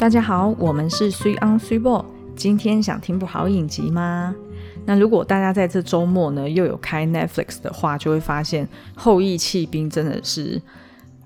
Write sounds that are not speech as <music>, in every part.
大家好，我们是 Three on Three Ball。今天想听部好影集吗？那如果大家在这周末呢又有开 Netflix 的话，就会发现《后羿弃兵》真的是，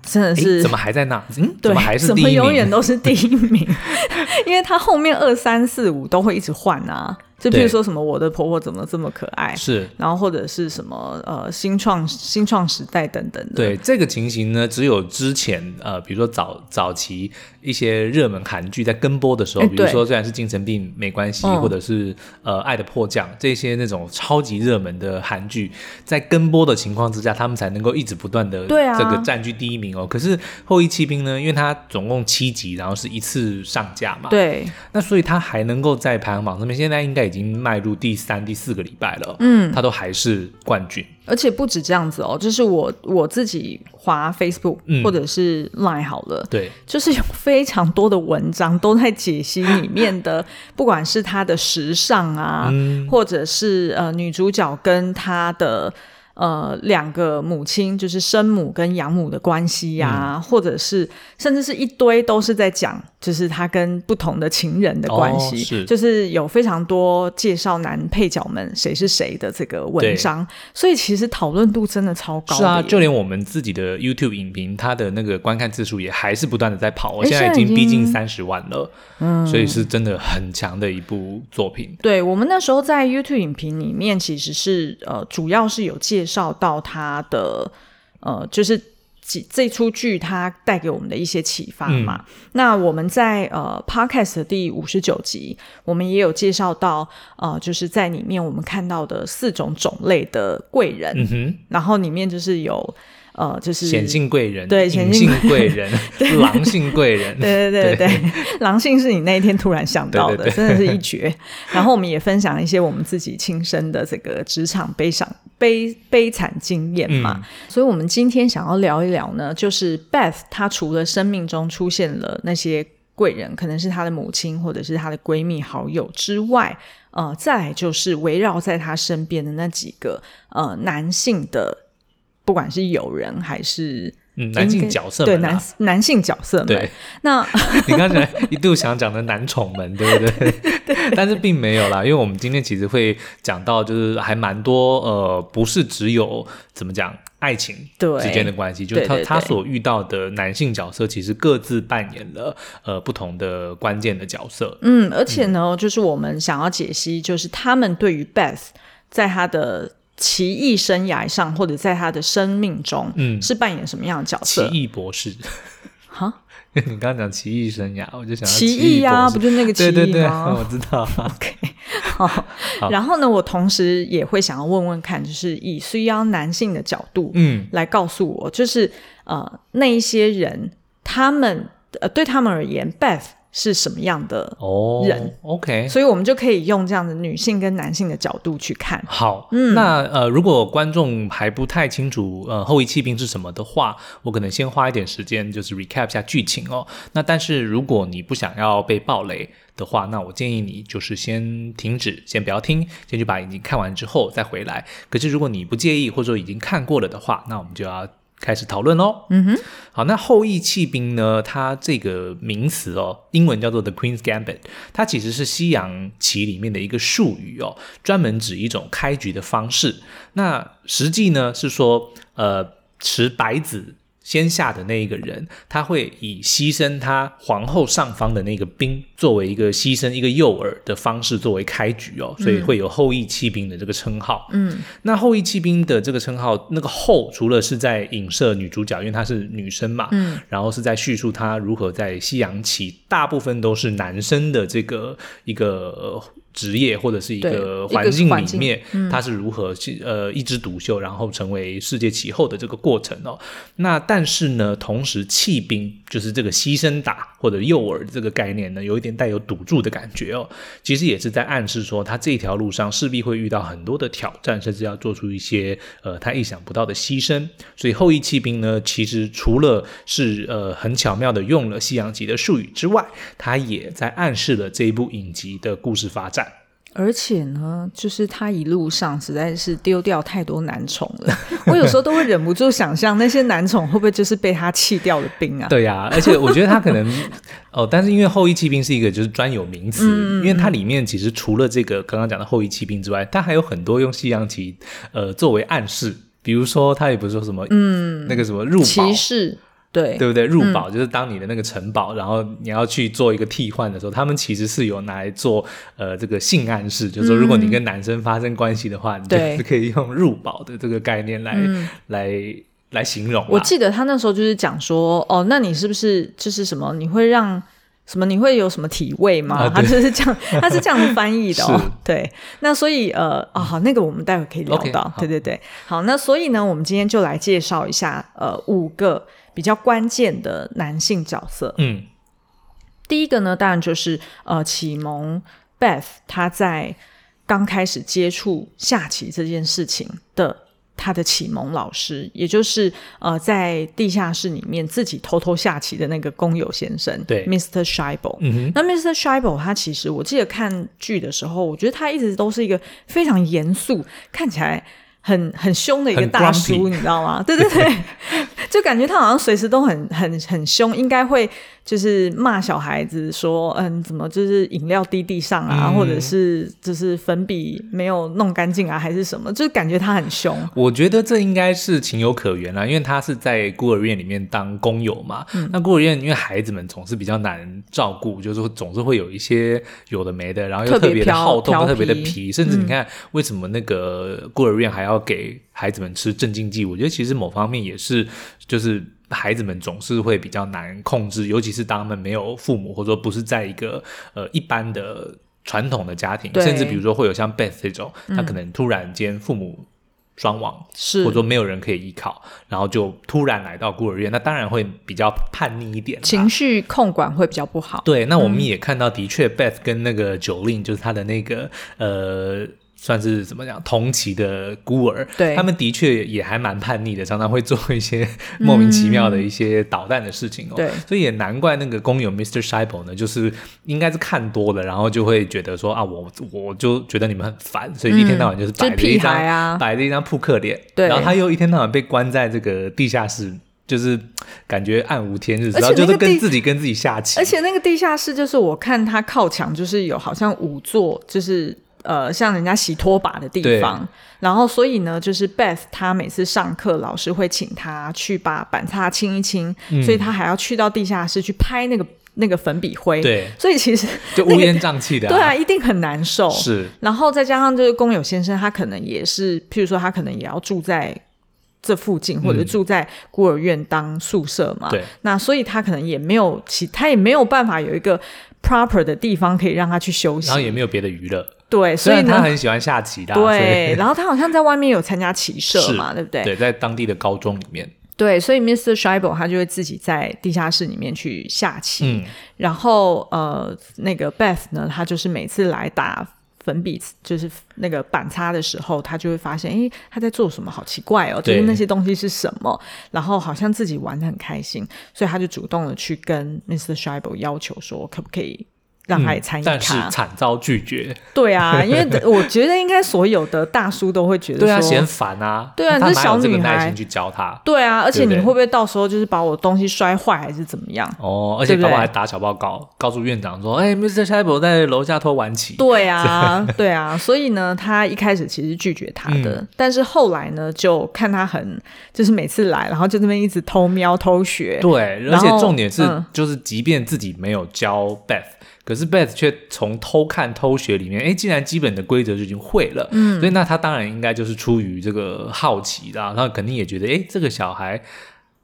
真的是怎么还在那？嗯，<laughs> 对，怎么还是第一名？怎么永远都是第一名？<laughs> 因为他后面二三四五都会一直换啊。就譬如说什么我的婆婆怎么这么可爱，是，然后或者是什么呃新创新创时代等等的。对，这个情形呢，只有之前呃比如说早早期一些热门韩剧在跟播的时候，比如说虽然是精神病没关系，嗯、或者是呃爱的迫降这些那种超级热门的韩剧，在跟播的情况之下，他们才能够一直不断的这个占据第一名哦。啊、可是后翼弃兵呢，因为它总共七集，然后是一次上架嘛，对，那所以它还能够在排行榜上面，现在应该。已经迈入第三、第四个礼拜了，嗯，他都还是冠军，而且不止这样子哦，就是我我自己滑 Facebook、嗯、或者是 Line 好了，对，就是有非常多的文章都在解析里面的，<laughs> 不管是他的时尚啊，嗯、或者是呃女主角跟他的。呃，两个母亲就是生母跟养母的关系呀、啊，嗯、或者是甚至是一堆都是在讲，就是他跟不同的情人的关系，哦、是就是有非常多介绍男配角们谁是谁的这个文章，所以其实讨论度真的超高的。是啊，就连我们自己的 YouTube 影评，它的那个观看次数也还是不断的在跑，我现在已经逼近三十万了，嗯，所以是真的很强的一部作品。对，我们那时候在 YouTube 影评里面，其实是呃，主要是有介。介绍到他的呃，就是几这出剧它带给我们的一些启发嘛。嗯、那我们在呃 Podcast 的第五十九集，我们也有介绍到呃，就是在里面我们看到的四种种类的贵人，嗯、然后里面就是有。呃，就是显性贵人，对，显性贵人，<laughs> 狼性贵人，对对对对对，狼性是你那一天突然想到的，对对对真的是一绝。然后我们也分享一些我们自己亲身的这个职场悲伤悲悲惨经验嘛。嗯、所以，我们今天想要聊一聊呢，就是 Beth 她除了生命中出现了那些贵人，可能是她的母亲或者是她的闺蜜好友之外，呃，再来就是围绕在她身边的那几个呃男性的。不管是友人还是嗯男性角色，对男男性角色，对，那 <laughs> 你刚才一度想讲的男宠们，对不对？<laughs> 对，但是并没有啦，因为我们今天其实会讲到，就是还蛮多呃，不是只有怎么讲爱情之间的关系，就是他他所遇到的男性角色，其实各自扮演了呃不同的关键的角色。嗯，而且呢，嗯、就是我们想要解析，就是他们对于 Beth 在他的。奇异生涯上，或者在他的生命中，嗯，是扮演什么样的角色？奇异博士，哈？<laughs> 你刚刚讲奇异生涯，我就想奇异呀，不就那个奇异吗？对对对，<laughs> 我知道。OK，好。好然后呢，我同时也会想要问问看，就是以需要男性的角度，嗯，来告诉我，就是呃，那一些人，他们呃，对他们而言，Beth。是什么样的人？Oh, OK，所以我们就可以用这样的女性跟男性的角度去看。好，嗯，那呃，如果观众还不太清楚呃后遗弃病是什么的话，我可能先花一点时间就是 recap 一下剧情哦。那但是如果你不想要被暴雷的话，那我建议你就是先停止，先不要听，先去把已经看完之后再回来。可是如果你不介意或者说已经看过了的话，那我们就要。开始讨论喽。嗯哼，好，那后羿弃兵呢？它这个名词哦，英文叫做 The Queen's Gambit，它其实是西洋棋里面的一个术语哦，专门指一种开局的方式。那实际呢是说，呃，持白子。先下的那一个人，他会以牺牲他皇后上方的那个兵作为一个牺牲一个诱饵的方式作为开局哦，所以会有后羿弃兵的这个称号。嗯，那后羿弃兵的这个称号，那个后除了是在影射女主角，因为她是女生嘛，嗯，然后是在叙述她如何在西洋棋大部分都是男生的这个一个。职业或者是一个环境里面，他是如何去呃一枝独秀，然后成为世界棋后的这个过程哦。那但是呢，同时弃兵就是这个牺牲打或者诱饵这个概念呢，有一点带有赌注的感觉哦。其实也是在暗示说，他这条路上势必会遇到很多的挑战，甚至要做出一些呃他意想不到的牺牲。所以后羿弃兵呢，其实除了是呃很巧妙的用了西洋棋的术语之外，他也在暗示了这一部影集的故事发展。而且呢，就是他一路上实在是丢掉太多男宠了。<laughs> 我有时候都会忍不住想象，那些男宠会不会就是被他弃掉的兵啊？对呀、啊，而且我觉得他可能 <laughs> 哦，但是因为后羿弃兵是一个就是专有名词，嗯、因为它里面其实除了这个刚刚讲的后羿弃兵之外，它还有很多用西洋棋呃作为暗示，比如说他也不是说什么嗯那个什么入骑士。对，对不对？入堡、嗯、就是当你的那个城堡，然后你要去做一个替换的时候，他们其实是有拿来做呃这个性暗示，就是说如果你跟男生发生关系的话，嗯、你就是可以用入堡的这个概念来、嗯、来来形容。我记得他那时候就是讲说，哦，那你是不是就是什么？你会让什么？你会有什么体位吗？啊、他就是这样，他是这样子翻译的哦。<laughs> 对，那所以呃，啊、哦，好，那个我们待会可以聊到。Okay, 对对对，好，那所以呢，我们今天就来介绍一下呃五个。比较关键的男性角色，嗯，第一个呢，当然就是呃，启蒙 Beth 他在刚开始接触下棋这件事情的他的启蒙老师，也就是呃，在地下室里面自己偷偷下棋的那个工友先生，对，Mr. Scheibel。嗯，那 Mr. Scheibel 他其实我记得看剧的时候，我觉得他一直都是一个非常严肃，看起来。很很凶的一个大叔，你知道吗？对对对，<laughs> 就感觉他好像随时都很很很凶，应该会。就是骂小孩子说，嗯，怎么就是饮料滴地上啊，嗯、或者是就是粉笔没有弄干净啊，还是什么？就是感觉他很凶。我觉得这应该是情有可原啦，因为他是在孤儿院里面当工友嘛。嗯、那孤儿院因为孩子们总是比较难照顾，就是总是会有一些有的没的，然后又特别的好动，特别的皮，甚至你看、嗯、为什么那个孤儿院还要给孩子们吃镇静剂？我觉得其实某方面也是就是。孩子们总是会比较难控制，尤其是当他们没有父母，或者说不是在一个呃一般的传统的家庭，甚至比如说会有像 Beth 这种，他可能突然间父母双亡，是、嗯、或者说没有人可以依靠，然后就突然来到孤儿院，那当然会比较叛逆一点，情绪控管会比较不好。对，那我们也看到，的确、嗯、Beth 跟那个 Jolene 就是他的那个呃。算是怎么讲同期的孤儿，对他们的确也还蛮叛逆的，常常会做一些莫名其妙的一些捣蛋的事情哦。对、嗯，所以也难怪那个工友 Mr. Scheibel 呢，就是应该是看多了，然后就会觉得说啊，我我就觉得你们很烦，所以一天到晚就是摆着一张、嗯啊、摆着一张扑克脸，对，然后他又一天到晚被关在这个地下室，就是感觉暗无天日，然后就是跟自己跟自己下棋，而且那个地下室就是我看他靠墙就是有好像五座，就是。呃，像人家洗拖把的地方，然后所以呢，就是 Beth 他每次上课，老师会请他去把板擦清一清，嗯、所以他还要去到地下室去拍那个那个粉笔灰。对，所以其实、就乌烟瘴气的、啊，对啊，一定很难受。是，然后再加上就是工友先生，他可能也是，譬如说他可能也要住在这附近，或者住在孤儿院当宿舍嘛。对、嗯，那所以他可能也没有其，他也没有办法有一个 proper 的地方可以让他去休息，然后也没有别的娱乐。对，所以他很喜欢下棋的。对，<laughs> 然后他好像在外面有参加棋社嘛，对不对？对，在当地的高中里面。对，所以 Mr. Scheibel 他就会自己在地下室里面去下棋。嗯。然后呃，那个 Beth 呢，他就是每次来打粉笔，就是那个板擦的时候，他就会发现，哎，他在做什么？好奇怪哦，就是那些东西是什么？然后好像自己玩得很开心，所以他就主动的去跟 Mr. Scheibel 要求说，可不可以？让他也参与、嗯，但是惨遭拒绝。<laughs> 对啊，因为我觉得应该所有的大叔都会觉得说，对啊，嫌烦啊。对啊，这小女孩耐心去教他。对啊，而且你会不会到时候就是把我东西摔坏，还是怎么样？哦，而且爸爸还打小报告，告诉院长说：“哎，Mr. Scheibel 在楼下偷玩棋。”对啊，<laughs> 对啊，所以呢，他一开始其实拒绝他的，嗯、但是后来呢，就看他很就是每次来，然后就这边一直偷瞄偷学。对，而且重点是，嗯、就是即便自己没有教 Beth。可是 Beth 却从偷看偷学里面，哎，竟然基本的规则就已经会了。嗯，所以那他当然应该就是出于这个好奇的，然后肯定也觉得，哎，这个小孩。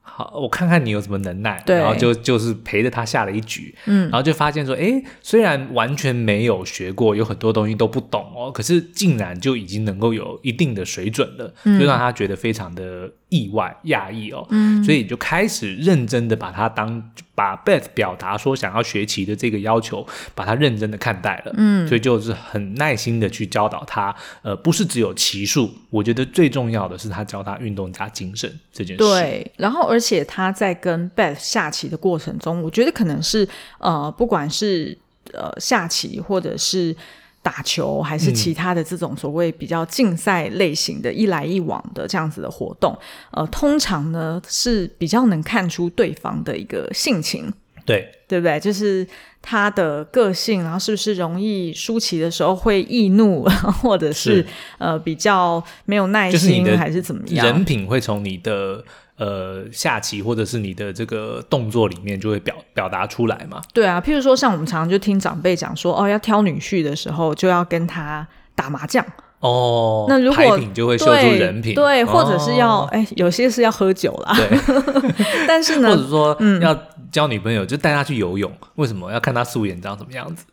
好，我看看你有什么能耐，对然后就就是陪着他下了一局，嗯，然后就发现说，哎，虽然完全没有学过，有很多东西都不懂哦，可是竟然就已经能够有一定的水准了，嗯，就让他觉得非常的意外、讶异哦，嗯，所以就开始认真的把他当把 Beth 表达说想要学习的这个要求，把他认真的看待了，嗯，所以就是很耐心的去教导他，呃，不是只有棋术，我觉得最重要的是他教他运动加精神这件事，对，然后而。而且他在跟 Beth 下棋的过程中，我觉得可能是呃，不管是呃下棋，或者是打球还是其他的这种所谓比较竞赛类型的，一来一往的这样子的活动，呃，通常呢是比较能看出对方的一个性情，对对不对？就是他的个性，然后是不是容易输棋的时候会易怒，<laughs> 或者是，是呃比较没有耐心，还是怎么样？人品会从你的。呃，下棋或者是你的这个动作里面就会表表达出来嘛？对啊，譬如说像我们常常就听长辈讲说，哦，要挑女婿的时候就要跟他打麻将哦。那如果就会秀出人品，对，或者是要哎、哦，有些是要喝酒啦。对，<laughs> 但是呢，或者说要交女朋友，嗯、就带她去游泳，为什么要看她素颜长什么样子？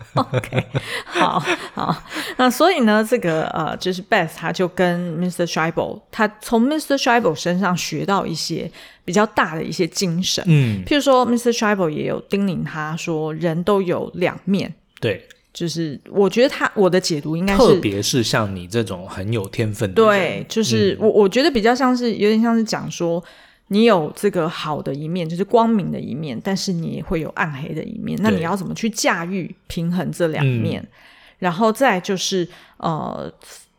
<laughs> OK，好好，那所以呢，这个呃，就是 Beth，他就跟 Mr. Scheibel，他从 Mr. Scheibel 身上学到一些比较大的一些精神，嗯，譬如说 Mr. Scheibel 也有叮咛他说，人都有两面，对，就是我觉得他我的解读应该是，特别是像你这种很有天分的人，对，就是、嗯、我我觉得比较像是有点像是讲说。你有这个好的一面，就是光明的一面，但是你也会有暗黑的一面。那你要怎么去驾驭、平衡这两面？嗯、然后再就是，呃，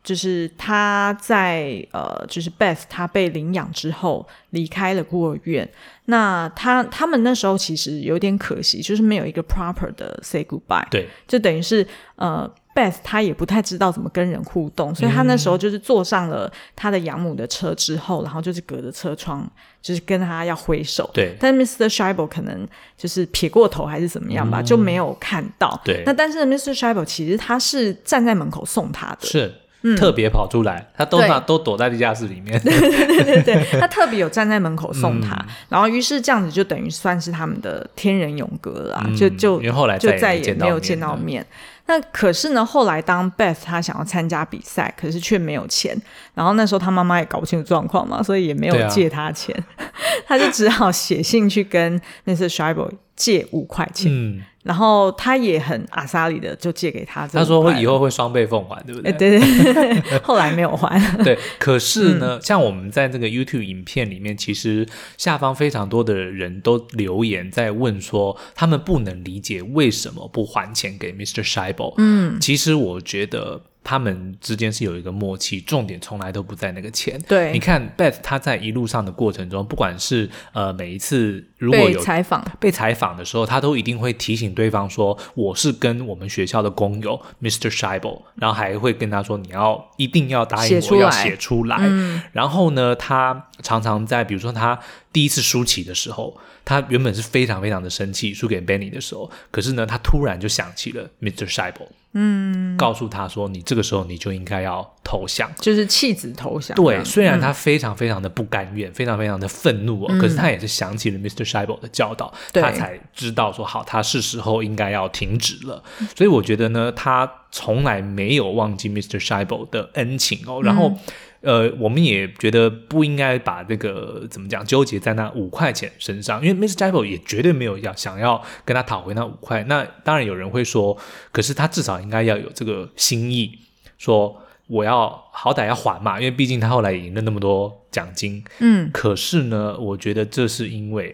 就是他在呃，就是 Beth 他被领养之后离开了孤儿院。那他他们那时候其实有点可惜，就是没有一个 proper 的 say goodbye。对，就等于是呃。Beth 他也不太知道怎么跟人互动，所以他那时候就是坐上了他的养母的车之后，嗯、然后就是隔着车窗，就是跟他要挥手。对，但 Mr. Scheibel 可能就是撇过头还是怎么样吧，嗯、就没有看到。对，那但是 Mr. Scheibel 其实他是站在门口送他的，是、嗯、特别跑出来，他都那都躲在地下室里面。对对对对对，他特别有站在门口送他，嗯、然后于是这样子就等于算是他们的天人永隔了，嗯、就就因为后来就再也没有见到面。那可是呢，后来当 Beth 他想要参加比赛，可是却没有钱。然后那时候他妈妈也搞不清楚状况嘛，所以也没有借他钱，啊、他就只好写信去跟那次 Scheibel 借五块钱。嗯然后他也很阿萨里的就借给他，他说以后会双倍奉还，对不对？对对对，<laughs> 后来没有还。<laughs> 对，可是呢，嗯、像我们在这个 YouTube 影片里面，其实下方非常多的人都留言在问说，他们不能理解为什么不还钱给 Mr. Scheibel。嗯，其实我觉得。他们之间是有一个默契，重点从来都不在那个钱。对，你看 Beth 他在一路上的过程中，不管是呃每一次如果有采访被采访的时候，他都一定会提醒对方说，我是跟我们学校的工友 Mr. Scheibel，然后还会跟他说，你要一定要答应我要写出来。嗯，然后呢，他常常在比如说他第一次输棋的时候，他原本是非常非常的生气，输给 Benny 的时候，可是呢，他突然就想起了 Mr. Scheibel。嗯，告诉他说：“你这个时候你就应该要投降，就是弃子投降。”对，虽然他非常非常的不甘愿，嗯、非常非常的愤怒哦，嗯、可是他也是想起了 Mr. Scheibel 的教导，嗯、他才知道说好，他是时候应该要停止了。所以我觉得呢，他从来没有忘记 Mr. Scheibel 的恩情哦，然后。嗯呃，我们也觉得不应该把这个怎么讲纠结在那五块钱身上，因为 Mr. Scheibel 也绝对没有要想要跟他讨回那五块。那当然有人会说，可是他至少应该要有这个心意，说我要好歹要还嘛，因为毕竟他后来也赢了那么多奖金。嗯，可是呢，我觉得这是因为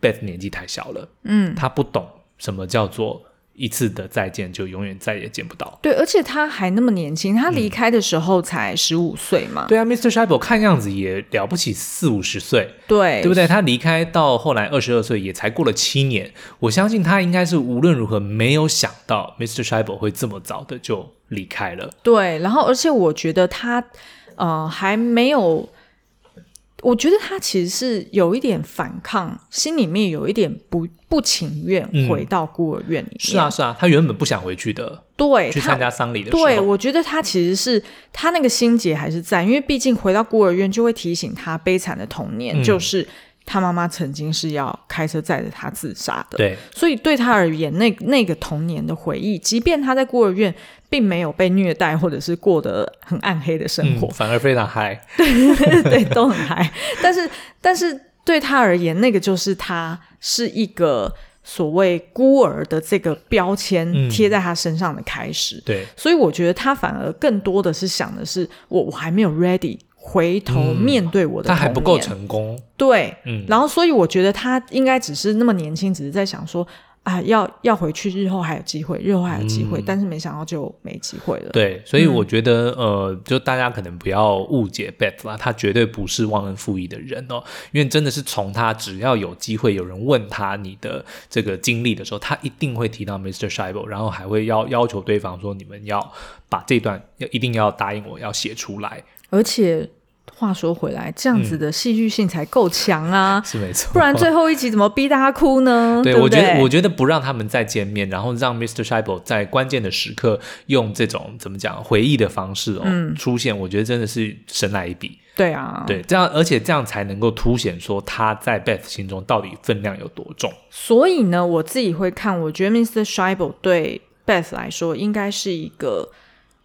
Beth 年纪太小了，嗯，他不懂什么叫做。一次的再见就永远再也见不到。对，而且他还那么年轻，他离开的时候才十五岁嘛。嗯、对啊，Mr. Scheibel 看样子也了不起四五十岁，对，对不对？他离开到后来二十二岁，也才过了七年。我相信他应该是无论如何没有想到 Mr. Scheibel 会这么早的就离开了。对，然后而且我觉得他呃还没有。我觉得他其实是有一点反抗，心里面有一点不不情愿回到孤儿院里面。嗯。是啊，是啊，他原本不想回去的。对，去参加丧礼的时候。对，我觉得他其实是他那个心结还是在，因为毕竟回到孤儿院就会提醒他悲惨的童年，嗯、就是。他妈妈曾经是要开车载着他自杀的，对，所以对他而言，那那个童年的回忆，即便他在孤儿院并没有被虐待，或者是过得很暗黑的生活，嗯、反而非常嗨，<laughs> 对对对，都很嗨。<laughs> 但是，但是对他而言，那个就是他是一个所谓孤儿的这个标签贴在他身上的开始。嗯、对，所以我觉得他反而更多的是想的是，我我还没有 ready。回头面对我的，嗯，他还不够成功。对，嗯，然后所以我觉得他应该只是那么年轻，只是在想说啊，要要回去，日后还有机会，日后还有机会，嗯、但是没想到就没机会了。对，所以我觉得，嗯、呃，就大家可能不要误解 Beth 啦，他绝对不是忘恩负义的人哦，因为真的是从他只要有机会有人问他你的这个经历的时候，他一定会提到 Mr. Scheibel，然后还会要要求对方说，你们要把这段要一定要答应我要写出来，而且。话说回来，这样子的戏剧性才够强啊！嗯、<laughs> 是没错，不然最后一集怎么逼大家哭呢？对，对对我觉得，我觉得不让他们再见面，然后让 Mr. Scheibel 在关键的时刻用这种怎么讲回忆的方式哦、嗯、出现，我觉得真的是神来一笔。对啊，对，这样而且这样才能够凸显说他在 Beth 心中到底分量有多重。所以呢，我自己会看，我觉得 Mr. Scheibel 对 Beth 来说应该是一个。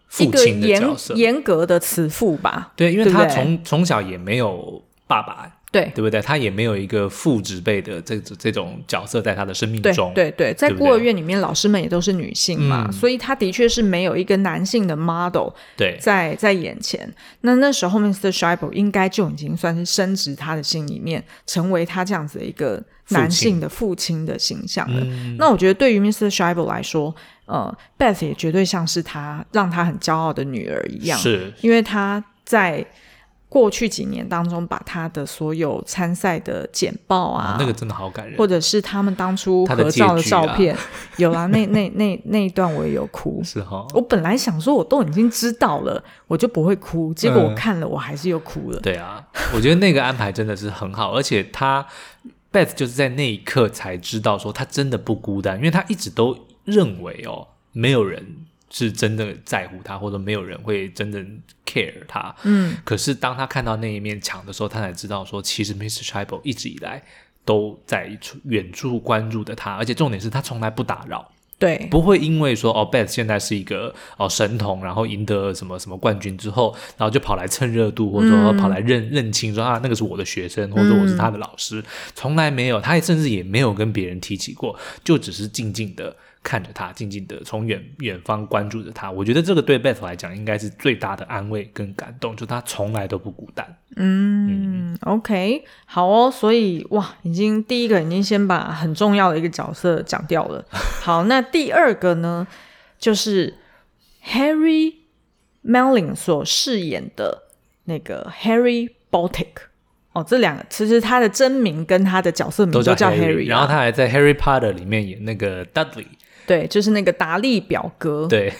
父亲的角色，严格的慈父吧？对，因为他从从小也没有爸爸，对对不对？他也没有一个父职辈的这这种角色在他的生命中。对对，对，在孤儿院里面，老师们也都是女性嘛，嗯、所以他的确是没有一个男性的 model 对在在眼前。那那时候，Mr. Scheibel 应该就已经算是升职他的心里面，成为他这样子的一个男性的父亲的形象了。嗯、那我觉得，对于 Mr. Scheibel 来说，呃，Beth 也绝对像是他让他很骄傲的女儿一样，是因为他在过去几年当中，把他的所有参赛的简报啊、哦，那个真的好感人，或者是他们当初合照的照片，啊、<laughs> 有啦，那那那那一段我也有哭，是哈、哦。我本来想说，我都已经知道了，我就不会哭，结果我看了，我还是又哭了。嗯、对啊，我觉得那个安排真的是很好，而且他 Beth 就是在那一刻才知道说他真的不孤单，因为他一直都。认为哦，没有人是真的在乎他，或者没有人会真的 care 他。嗯，可是当他看到那一面墙的时候，他才知道说，其实 Mr. Scheibel 一直以来都在远处关注着他，而且重点是他从来不打扰。对，不会因为说哦，Beth 现在是一个哦神童，然后赢得什么什么冠军之后，然后就跑来蹭热度，或者说跑来认、嗯、认清说啊，那个是我的学生，或者我是他的老师，嗯、从来没有，他也甚至也没有跟别人提起过，就只是静静的。看着他，静静的从远远方关注着他，我觉得这个对 Beth 来讲应该是最大的安慰跟感动，就他从来都不孤单。嗯，嗯，OK，好哦，所以哇，已经第一个已经先把很重要的一个角色讲掉了。好，那第二个呢，就是 Harry Melling 所饰演的那个 Harry Baltic。哦，这两个其实他的真名跟他的角色名都叫 Harry，, Harry 然后他还在 Harry Potter 里面演那个 Dudley。对，就是那个达利表哥，对，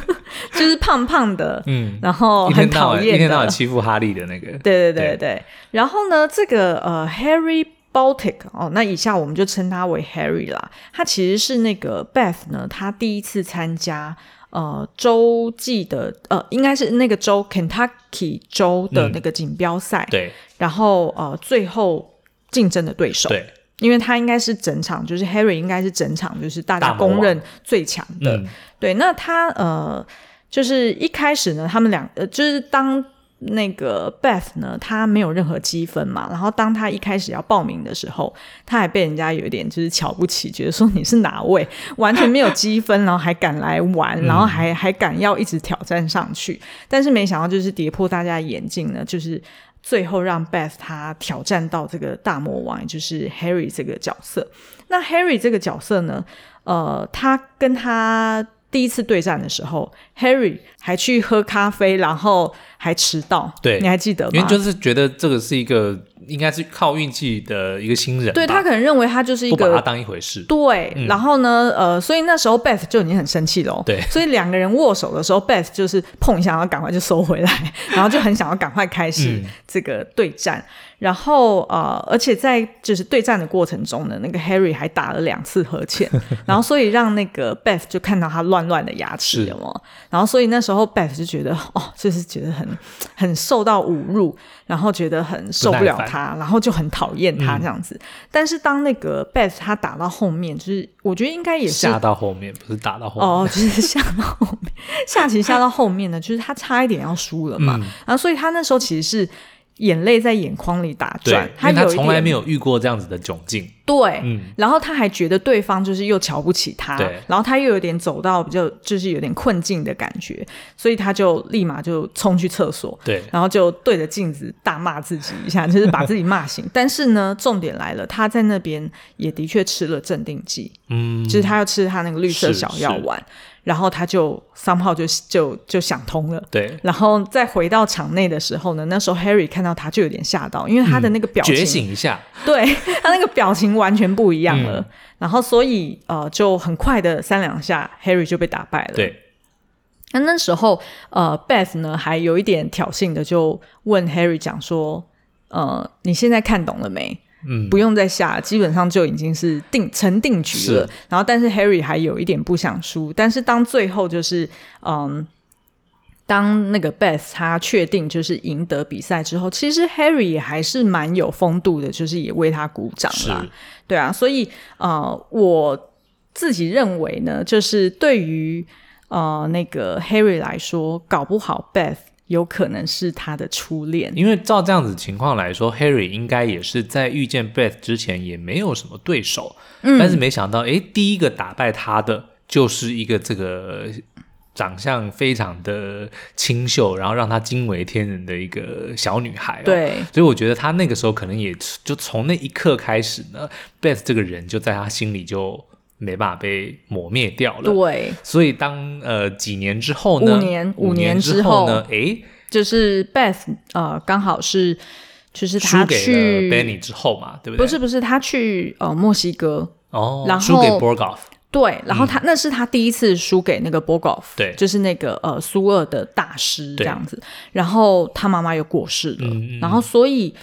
<laughs> 就是胖胖的，嗯，然后很讨厌的，一天到晚欺负哈利的那个，对对对对。对然后呢，这个呃，Harry Baltic 哦，那以下我们就称他为 Harry 啦。他其实是那个 Beth 呢，他第一次参加呃州际的呃，应该是那个州 Kentucky 州的那个锦标赛，嗯、对。然后呃，最后竞争的对手，对。因为他应该是整场，就是 Harry 应该是整场，就是大家公认最强的。嗯、对，那他呃，就是一开始呢，他们两呃，就是当那个 Beth 呢，他没有任何积分嘛，然后当他一开始要报名的时候，他还被人家有点就是瞧不起，觉得说你是哪位，<laughs> 完全没有积分，然后还敢来玩，然后还还敢要一直挑战上去，但是没想到就是跌破大家的眼镜呢，就是。最后让 Beth 他挑战到这个大魔王，也就是 Harry 这个角色。那 Harry 这个角色呢，呃，他跟他第一次对战的时候，Harry 还去喝咖啡，然后还迟到。对，你还记得吗？因为就是觉得这个是一个。应该是靠运气的一个新人，对，他可能认为他就是一个不把他当一回事，对。嗯、然后呢，呃，所以那时候 Beth 就已经很生气了、哦，对。所以两个人握手的时候，Beth 就是碰一下，然后赶快就收回来，<laughs> 然后就很想要赶快开始这个对战。嗯、然后呃，而且在就是对战的过程中呢，那个 Harry 还打了两次呵欠，<laughs> 然后所以让那个 Beth 就看到他乱乱的牙齿，有没有？然后所以那时候 Beth 就觉得哦，就是觉得很很受到侮辱。然后觉得很受不了他，然后就很讨厌他这样子。嗯、但是当那个 Beth 他打到后面，就是我觉得应该也是下到后面，不是打到后面哦，就是下到后面，<laughs> 下棋下到后面呢，就是他差一点要输了嘛。嗯、然后所以他那时候其实是眼泪在眼眶里打转，他因为他从来没有遇过这样子的窘境。对，嗯，然后他还觉得对方就是又瞧不起他，对，然后他又有点走到比较就是有点困境的感觉，所以他就立马就冲去厕所，对，然后就对着镜子大骂自己一下，就是把自己骂醒。<laughs> 但是呢，重点来了，他在那边也的确吃了镇定剂，嗯，就是他要吃他那个绿色小药丸。然后他就 somehow 就就就想通了，对。然后再回到场内的时候呢，那时候 Harry 看到他就有点吓到，因为他的那个表情，觉醒一下，对，他那个表情完全不一样了。嗯、然后所以呃，就很快的三两下，Harry 就被打败了。对。那那时候呃，Beth 呢还有一点挑衅的就问 Harry 讲说，呃，你现在看懂了没？嗯，不用再下，基本上就已经是定成定局了。然后，但是 Harry 还有一点不想输。但是当最后就是，嗯，当那个 Beth 他确定就是赢得比赛之后，其实 Harry 也还是蛮有风度的，就是也为他鼓掌啦。对啊，所以呃，我自己认为呢，就是对于呃那个 Harry 来说，搞不好 Beth。有可能是他的初恋，因为照这样子情况来说，Harry 应该也是在遇见 Beth 之前也没有什么对手，嗯，但是没想到，哎，第一个打败他的就是一个这个长相非常的清秀，然后让她惊为天人的一个小女孩，哦，对，所以我觉得她那个时候可能也就从那一刻开始呢，Beth 这个人就在她心里就。没办法被抹灭掉了。对，所以当呃几年之后呢？五年，五年之后呢？诶，就是 Beth 呃，刚好是就是他去 Benny 之后嘛，对不对？不是不是，他去呃墨西哥哦，然后输给 Borgoff。对，然后他、嗯、那是他第一次输给那个 Borgoff，对，就是那个呃苏俄的大师这样子。然后他妈妈又过世了，嗯、然后所以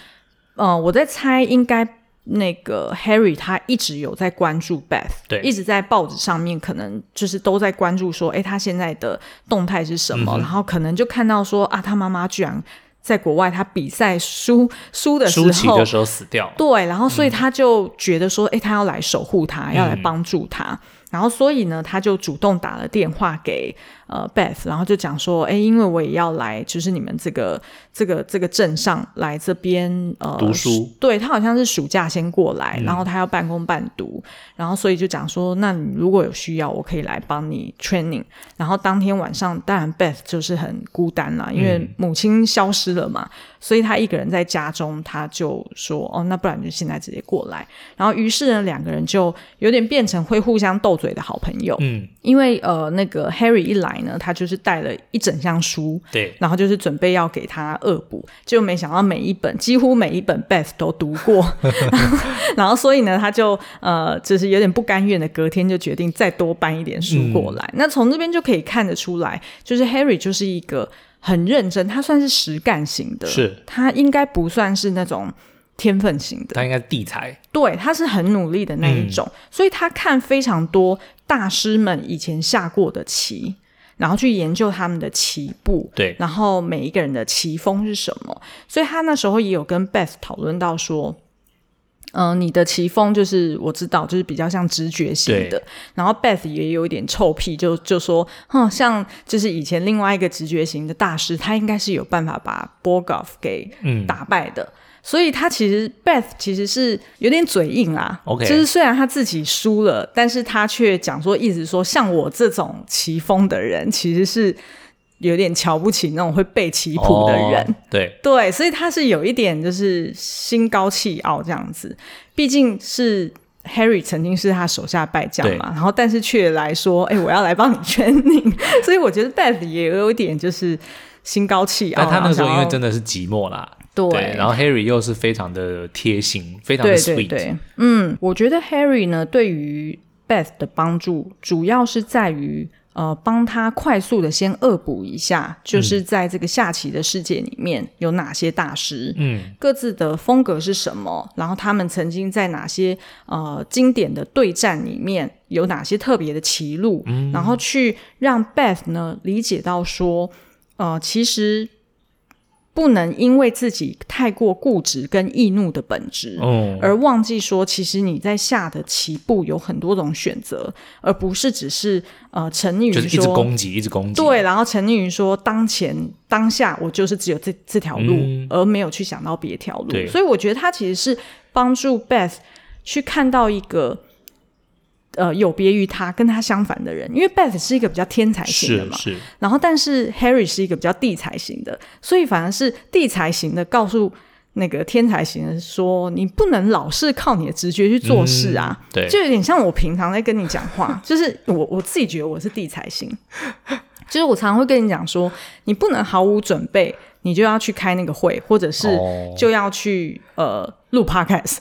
呃我在猜应该。那个 Harry 他一直有在关注 Beth，对，一直在报纸上面，可能就是都在关注说，哎，他现在的动态是什么？嗯、然后可能就看到说，啊，他妈妈居然在国外，他比赛输输的时候，输棋的时候死掉。对，然后所以他就觉得说，哎、嗯，他要来守护他，要来帮助他。嗯、然后所以呢，他就主动打了电话给。呃，Beth，然后就讲说，哎，因为我也要来，就是你们这个这个这个镇上来这边呃读书，对，他好像是暑假先过来，嗯、然后他要半工半读，然后所以就讲说，那你如果有需要，我可以来帮你 training。然后当天晚上，当然 Beth 就是很孤单啦，因为母亲消失了嘛，嗯、所以他一个人在家中，他就说，哦，那不然就现在直接过来。然后于是呢，两个人就有点变成会互相斗嘴的好朋友，嗯，因为呃，那个 Harry 一来。呢，他就是带了一整箱书，对，然后就是准备要给他恶补，就没想到每一本，几乎每一本 Beth 都读过，然后，然后所以呢，他就呃，就是有点不甘愿的，隔天就决定再多搬一点书过来。嗯、那从这边就可以看得出来，就是 Harry 就是一个很认真，他算是实干型的，是。他应该不算是那种天分型的，他应该是地才，对，他是很努力的那一种，嗯、所以他看非常多大师们以前下过的棋。然后去研究他们的棋步，对，然后每一个人的棋风是什么，所以他那时候也有跟 Beth 讨论到说，嗯、呃，你的棋风就是我知道，就是比较像直觉型的。然后 Beth 也有一点臭屁，就就说，哼，像就是以前另外一个直觉型的大师，他应该是有办法把 Borgoff 给打败的。嗯所以他其实 Beth 其实是有点嘴硬啦，OK，就是虽然他自己输了，但是他却讲说，一直说像我这种棋风的人，其实是有点瞧不起那种会背棋谱的人，哦、对。<laughs> 对，所以他是有一点就是心高气傲这样子，毕竟是 Harry 曾经是他手下败将嘛，然后但是却来说，哎，我要来帮你圈你，<laughs> 所以我觉得 Beth 也有一点就是心高气傲，但他那个时候因为真的是寂寞啦。对，对，然后 Harry 又是非常的贴心，非常的 sweet。对对对，嗯，我觉得 Harry 呢，对于 Beth 的帮助，主要是在于呃，帮他快速的先恶补一下，就是在这个下棋的世界里面有哪些大师，嗯，各自的风格是什么，然后他们曾经在哪些呃经典的对战里面有哪些特别的棋路，嗯，然后去让 Beth 呢理解到说，呃，其实。不能因为自己太过固执跟易怒的本质，哦、而忘记说，其实你在下的棋步有很多种选择，而不是只是呃沉溺于说就是一直攻击，一直攻击。对，然后沉溺于说当前当下我就是只有这这条路，嗯、而没有去想到别条路。对所以我觉得他其实是帮助 Beth 去看到一个呃有别于他跟他相反的人，因为 Beth 是一个比较天才型的嘛，是是然后但是 Harry 是一个比较地才型的，所以反而是地才型的告诉那个天才型的说，你不能老是靠你的直觉去做事啊，嗯、对，就有点像我平常在跟你讲话，就是我我自己觉得我是地才型，就是我常常会跟你讲说，你不能毫无准备。你就要去开那个会，或者是就要去、oh. 呃录 podcast。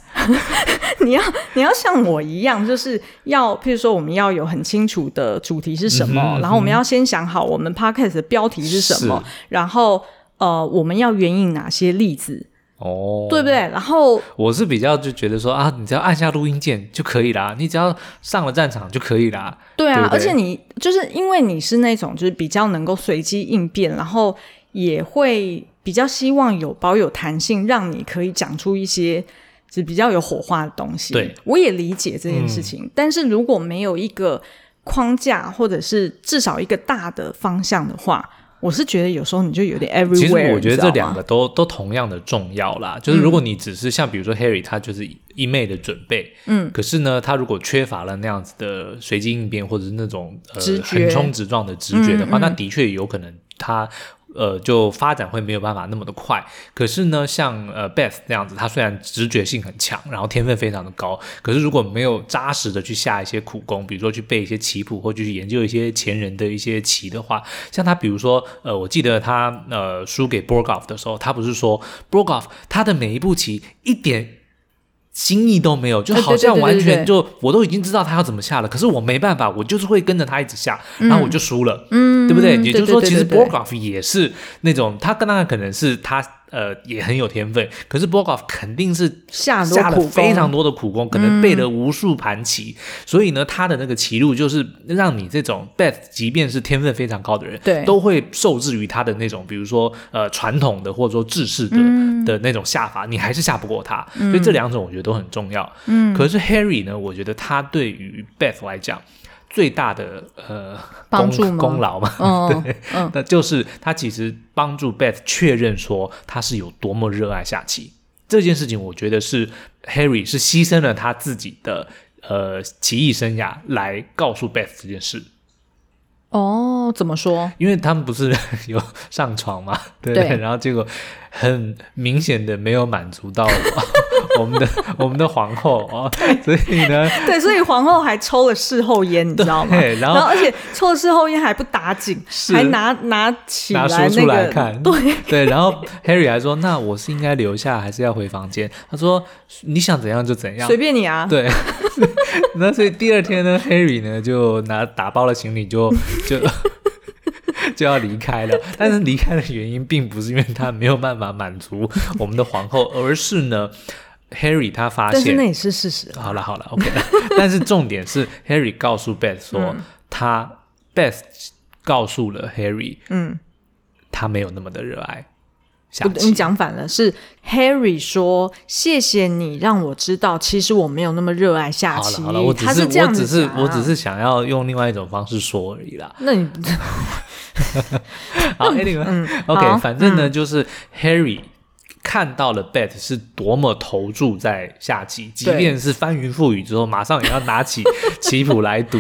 <laughs> 你要你要像我一样，就是要譬如说我们要有很清楚的主题是什么，嗯、然后我们要先想好我们 podcast 的标题是什么，然后呃我们要援引哪些例子哦，oh. 对不对？然后我是比较就觉得说啊，你只要按下录音键就可以啦，你只要上了战场就可以啦。对啊，对对，而且你就是因为你是那种就是比较能够随机应变，然后。也会比较希望有保有弹性，让你可以讲出一些就比较有火花的东西。对，我也理解这件事情，嗯，但是如果没有一个框架，或者是至少一个大的方向的话，我是觉得有时候你就有点 everywhere。其实我觉得这两个都都同样的重要啦。就是如果你只是像比如说 Harry，他就是一昧的准备，嗯，可是呢，他如果缺乏了那样子的随机应变，或者是那种呃横冲直撞的直觉的话，嗯嗯，那的确有可能他。呃，就发展会没有办法那么的快。可是呢，像呃 Beth 那样子，他虽然直觉性很强，然后天分非常的高，可是如果没有扎实的去下一些苦功，比如说去背一些棋谱，或者去研究一些前人的一些棋的话，像他比如说，呃，我记得他呃输给 Borgov 的时候，他不是说 Borgov 他的每一步棋一点。心意都没有，就好像完全就我都已经知道他要怎么下了，可是我没办法，我就是会跟着他一直下，嗯、然后我就输了，嗯，对不对？也就是说，其实 Borgov 也是那种，他跟他可能是他。呃，也很有天分，可是 Borgoff 肯定是下下了非常多的苦功，可能背了无数盘棋，嗯，所以呢，他的那个棋路就是让你这种 Beth，即便是天分非常高的人，对，都会受制于他的那种，比如说呃传统的或者说制式的，嗯、的那种下法，你还是下不过他，嗯，所以这两种我觉得都很重要。嗯，可是 Harry 呢，我觉得他对于 Beth 来讲。最大的呃帮助功劳嘛，哦、<laughs> 对、嗯，那就是他其实帮助 Beth 确认说他是有多么热爱下棋这件事情。我觉得是 Harry 是牺牲了他自己的呃棋艺生涯来告诉 Beth 这件事。哦，怎么说？因为他们不是 <laughs> 有上床嘛，对，对，然后结果很明显的没有满足到我。们的 <laughs> 我们的皇后哦，所以呢，<laughs> 对，所以皇后还抽了事后烟，你知道吗？对，然后，而且抽了事后烟还不打紧，还拿拿起来、那个、拿书出来看，对对。然后 Harry 还说：“那我是应该留下，还是要回房间？”他说：“你想怎样就怎样，随便你啊。”对。<laughs> 那所以第二天呢，Harry 呢就拿打包了行李，就就就要离开了。但是离开的原因并不是因为他没有办法满足我们的皇后，而是呢。Harry 他发现，但是那也是事实。好了好了，OK 了。但是重点是，Harry 告诉 Beth 说，嗯、他 Beth 告诉了 Harry，嗯，他没有那么的热爱。你讲反了，是 Harry 说：“谢谢你让我知道，其实我没有那么热爱下棋。”好了好了，我只是，我只是我只是想要用另外一种方式说而已啦。那你 <laughs> <laughs> 好，Anyway，嗯，OK，反正呢，嗯、就是 Harry。看到了 Beth 是多么投注在下棋，即便是翻云覆雨之后，马上也要拿起 <laughs> 棋谱来读，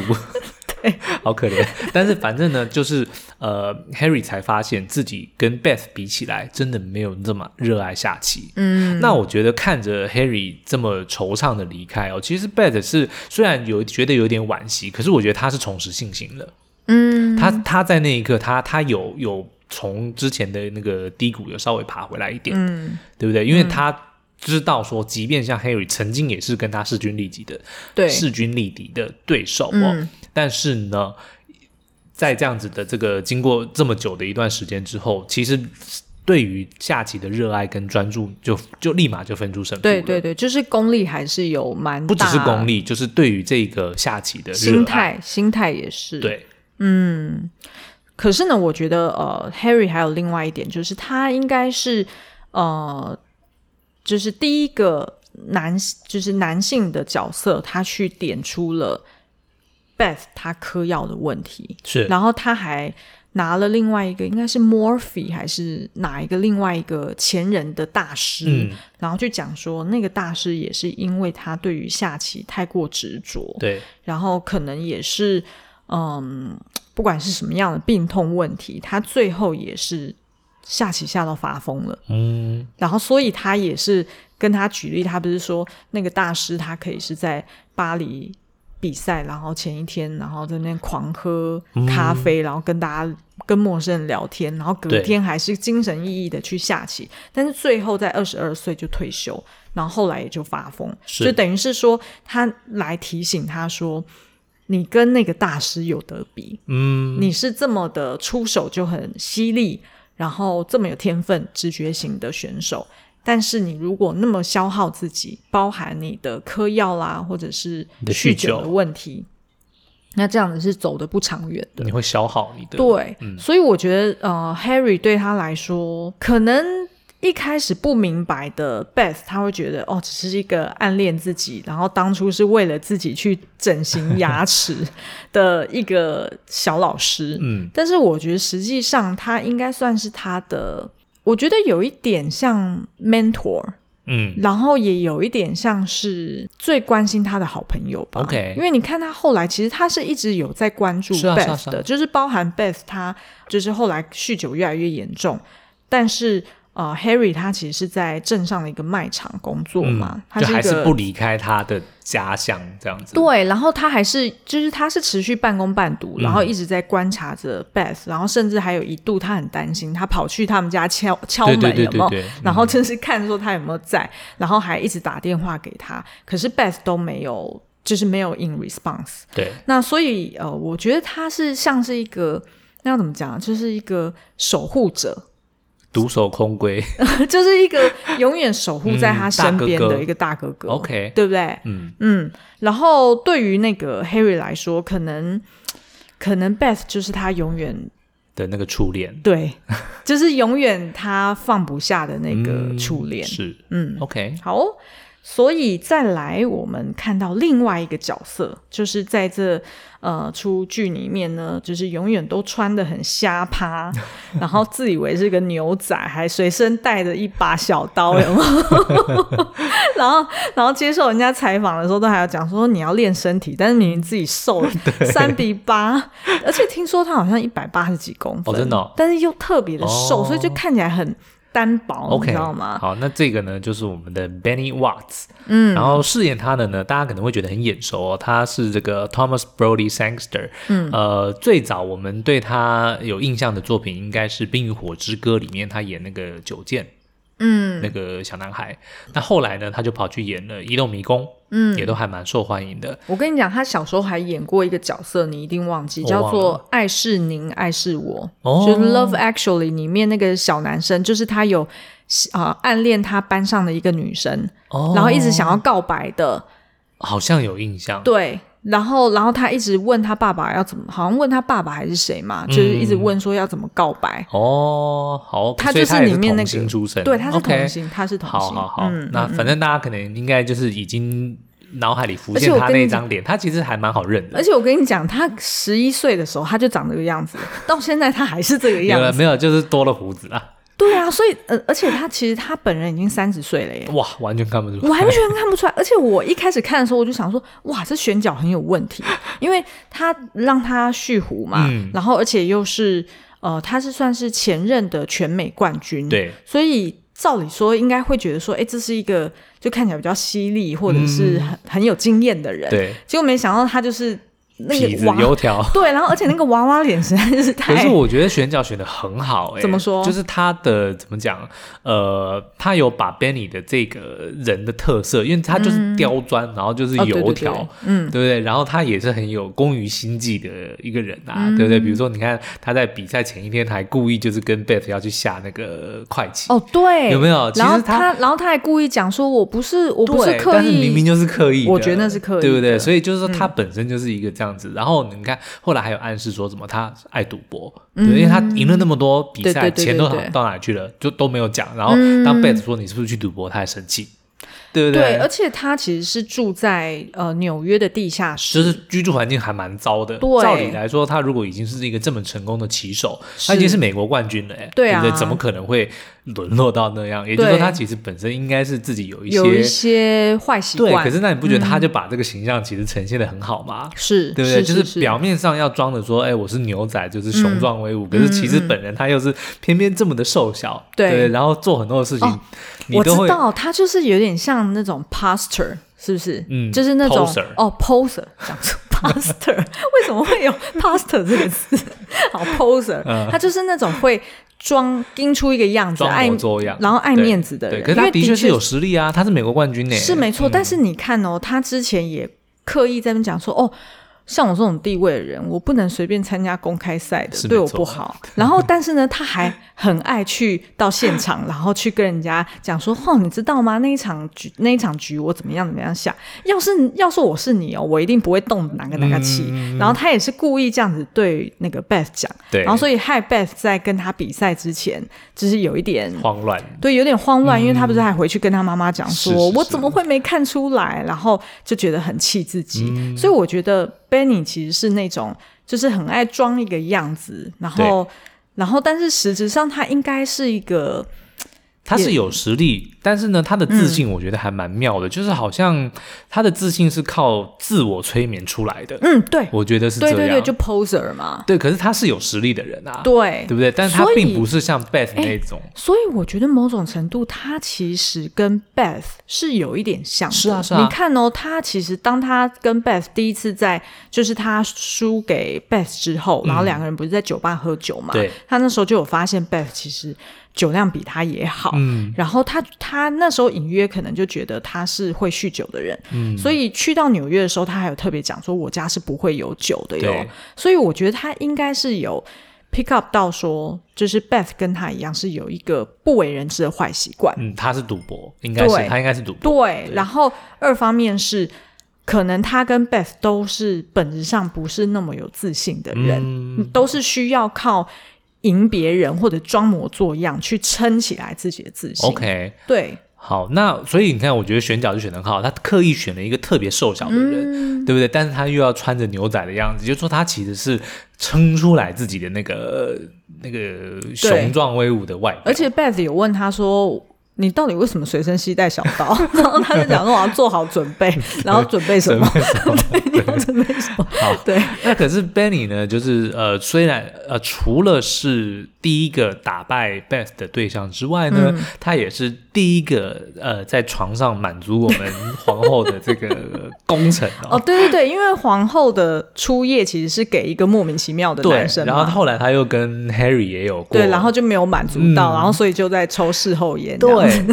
对，<laughs> 好可怜。但是反正呢，就是呃，Harry 才发现自己跟 Beth 比起来，真的没有那么热爱下棋。嗯，那我觉得看着 Harry 这么惆怅的离开哦，其实 Beth 是虽然有觉得有点惋惜，可是我觉得他是重拾信心了。嗯，他他在那一刻，他他有有。从之前的那个低谷又稍微爬回来一点，嗯，对不对？因为他知道说，即便像 Harry 曾经也是跟他势均力敌的，对，势均力敌的对手哦，嗯，但是呢，在这样子的这个经过这么久的一段时间之后，其实对于下棋的热爱跟专注就，就就立马就分出胜负。对对对，就是功力还是有蛮大，不只是功力，就是对于这个下棋的，心态，心态也是。对，嗯。可是呢，我觉得呃，Harry 还有另外一点，就是他应该是呃，就是第一个男，就是男性的角色，他去点出了 Beth 他嗑药的问题，是，然后他还拿了另外一个，应该是 Morphy 还是哪一个另外一个前人的大师，嗯、然后去讲说那个大师也是因为他对于下棋太过执着，对，然后可能也是嗯，不管是什么样的病痛问题，他最后也是下棋下到发疯了，嗯，然后所以他也是跟他举例，他不是说那个大师他可以是在巴黎。比赛，然后前一天，然后在那边狂喝咖啡，嗯、然后跟大家跟陌生人聊天，然后隔天还是精神奕奕的去下棋，但是最后在二十二岁就退休，然后后来也就发疯，是。就等于是说他来提醒他说，你跟那个大师有得比，嗯，你是这么的出手就很犀利，然后这么有天分、直觉型的选手。但是你如果那么消耗自己，包含你的嗑药啦，或者是酗酒的问题，那这样子是走得不长远的。你会消耗你的。对，嗯、所以我觉得呃，Harry 对他来说，可能一开始不明白的 Beth，他会觉得哦，只是一个暗恋自己，然后当初是为了自己去整形牙齿 <laughs> 的一个小老师。嗯，但是我觉得实际上他应该算是他的。我觉得有一点像 mentor，嗯，然后也有一点像是最关心他的好朋友吧。OK，因为你看他后来其实他是一直有在关注 Beth 的，是啊是啊，就是包含 Beth 他就是后来酗酒越来越严重，但是。呃，Harry 他其实是在镇上的一个卖场工作嘛，嗯、他就还是不离开他的家乡这样子。对，然后他还是就是他是持续半工半读，嗯、然后一直在观察着 Beth，然后甚至还有一度他很担心，他跑去他们家敲敲门有没有？然后就是看说他有没有在，嗯、然后还一直打电话给他，可是 Beth 都没有，就是没有 in response。对，那所以呃，我觉得他是像是一个那要怎么讲，就是一个守护者。独守空闺，<laughs> 就是一个永远守护在他身边的一个大哥哥。嗯、OK，对不对？嗯嗯。然后对于那个 Harry 来说，可能可能 Beth 就是他永远的那个初恋。对，就是永远他放不下的那个初恋。嗯、是，嗯，OK，好。所以再来，我们看到另外一个角色，就是在这呃出剧里面呢，就是永远都穿得很瞎趴，<laughs> 然后自以为是个牛仔，还随身带着一把小刀，有没有？<laughs> 然后然后接受人家采访的时候，都还要讲说你要练身体，但是明明自己瘦了 <laughs> 三比八，而且听说他好像一百八十几公分，哦，真的哦，但是又特别的瘦，哦，所以就看起来很。单薄，okay, 你知道吗？好，那这个呢，就是我们的 Benny Watts，嗯，然后饰演他的呢，大家可能会觉得很眼熟哦，他是这个 Thomas Brodie Sangster，嗯，呃，最早我们对他有印象的作品应该是《冰与火之歌》里面他演那个九剑，嗯，那个小男孩，那后来呢，他就跑去演了《移动迷宫》。嗯，也都还蛮受欢迎的。我跟你讲，他小时候还演过一个角色，你一定忘记，叫做《爱是您，爱是我》，哦，就是《Love Actually》里面那个小男生，就是他有啊、呃、暗恋他班上的一个女生，哦，然后一直想要告白的，好像有印象。对。然后，然后他一直问他爸爸要怎么，好像问他爸爸还是谁嘛，嗯、就是一直问说要怎么告白。哦，好，他就是里面那个出身，对，他是童星他是童星。好好好，嗯、那反正大家可能应该就是已经脑海里浮现他那张脸，他其实还蛮好认的。而且我跟你讲，他十一岁的时候他就长这个样子，到现在他还是这个样子。没有，没有，就是多了胡子啊。对啊，所以呃，而且他其实他本人已经三十岁了耶，哇，完全看不出来，完全看不出来。而且我一开始看的时候，我就想说，哇，这选角很有问题，因为他让他蓄胡嘛，嗯、然后而且又是呃，他是算是前任的全美冠军，对，所以照理说应该会觉得说，哎，这是一个就看起来比较犀利或者是很、嗯、很有经验的人，对，结果没想到他就是。痞子油条，<laughs> 对，然后而且那个娃娃脸实在是太……可是我觉得选角选的很好，哎，怎么说？就是他的怎么讲？呃，他有把 Benny 的这个人的特色，因为他就是刁钻，然后就是油条，嗯，对不对？然后他也是很有工于心计的一个人啊，对不对？比如说，你看他在比赛前一天还故意就是跟 Beth 要去下那个快棋，哦，对，有没有？然后他，然后他还故意讲说：“我不是，我不是刻意，但是明明就是刻意。”我觉得那是刻意，对不对？所以就是说，他本身就是一个这样。然后你看，后来还有暗示说什么他爱赌博，对，因为他赢了那么多比赛，钱都到哪去了，就都没有讲。然后当 Beth 说你是不是去赌博，他还生气。对不对？对，而且他其实是住在呃纽约的地下室，就是居住环境还蛮糟的。对，照理来说，他如果已经是一个这么成功的棋手，他已经是美国冠军了，哎，对啊，对？怎么可能会沦落到那样？也就是说，他其实本身应该是自己有一些有一些坏习惯。对，可是那你不觉得他就把这个形象其实呈现的很好吗？是，对不对？就是表面上要装的说，哎，我是牛仔，就是雄壮威武，可是其实本人他又是偏偏这么的瘦小，对，然后做很多的事情，我知道他就是有点像那种 pastor，是不是？嗯，就是那种哦 poser，讲错 <laughs> pastor，为什么会有 <laughs> pastor 这个词？好 poser，他就是那种会。装盯出一个样子，爱然后爱面子的人。对，可是他的确是有实力啊，他是美国冠军呢。是没错，嗯、但是你看哦，他之前也刻意在那讲说哦。像我这种地位的人，我不能随便参加公开赛的，对我不好。<laughs> 然后，但是呢，他还很爱去到现场，然后去跟人家讲说：“哦，你知道吗？那一场局，那一场局我怎么样怎么样下。要是要是我是你哦，我一定不会动哪个哪个棋。嗯”然后他也是故意这样子对那个 Beth 讲。对。然后，所以害 Beth 在跟他比赛之前，就是有一点慌乱。对，有点慌乱，嗯、因为他不是还回去跟他妈妈讲说：“是是是我怎么会没看出来？”然后就觉得很气自己。嗯、所以我觉得。Benny 其实是那种，就是很爱装一个样子，然后，然后，但是实质上他应该是一个。他是有实力，但是呢，他的自信我觉得还蛮妙的，嗯、就是好像他的自信是靠自我催眠出来的。嗯，对，我觉得是这样。对对对，就 poser 嘛。对，可是他是有实力的人啊。对，对不对？但是他并不是像 Beth 那种。所以我觉得某种程度，他其实跟 Beth 是有一点像的。是啊，是啊。你看哦，他其实当他跟 Beth 第一次在，就是他输给 Beth 之后，然后两个人不是在酒吧喝酒嘛？对、嗯。他那时候就有发现 Beth 其实。酒量比他也好，嗯，然后他他那时候隐约可能就觉得他是会酗酒的人，嗯，所以去到纽约的时候，他还有特别讲说，我家是不会有酒的哟。所以我觉得他应该是有 pick up 到说，就是 Beth 跟他一样是有一个不为人知的坏习惯，嗯，他是赌博，应该是对他应该是赌博，对。对然后二方面是，可能他跟 Beth 都是本质上不是那么有自信的人，嗯，都是需要靠。赢别人或者装模作样去撑起来自己的自信。OK，对，好，那所以你看，我觉得选角就选的很好，他刻意选了一个特别瘦小的人，嗯、对不对？但是他又要穿着牛仔的样子，就是说他其实是撑出来自己的那个那个雄壮威武的外表。而且 Beth 有问他说。你到底为什么随身携带小刀？<laughs> 然后他就讲说我要做好准备，<laughs> 然后准备什么？<laughs> 对，你要准备什么？好，对。那可是 Benny 呢？就是呃，虽然呃，除了是第一个打败 Beth 的对象之外呢，嗯、他也是第一个呃，在床上满足我们皇后的这个功臣哦。<laughs> 哦，对对对，因为皇后的初夜其实是给一个莫名其妙的男生，然后后来他又跟 Harry 也有过，对，然后就没有满足到，嗯、然后所以就在抽事后烟。对。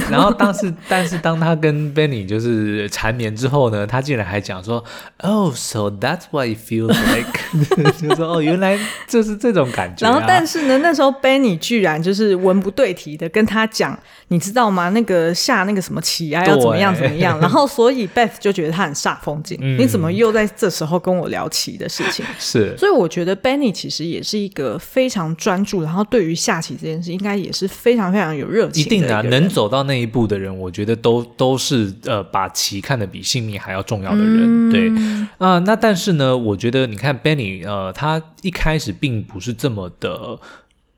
然后当时，但是当他跟 Benny 就是缠绵之后呢，他竟然还讲说：“Oh, so that's why it feels like。<laughs> <laughs> ”就说：“哦，原来就是这种感觉啊。”然后，但是呢，那时候 Benny 居然就是文不对题的跟他讲：“你知道吗？那个下那个什么棋啊，要怎么样怎么样。”然后，所以 Beth 就觉得他很煞风景。嗯、你怎么又在这时候跟我聊棋的事情？<laughs> 是。所以我觉得 Benny 其实也是一个非常专注，然后对于下棋这件事，应该也是非常非常有热情的。一定啊，能走到那一步的人，我觉得都都是呃，把棋看得比性命还要重要的人。嗯、对啊、呃，那但是呢，我觉得你看 Benny，呃，他一开始并不是这么的，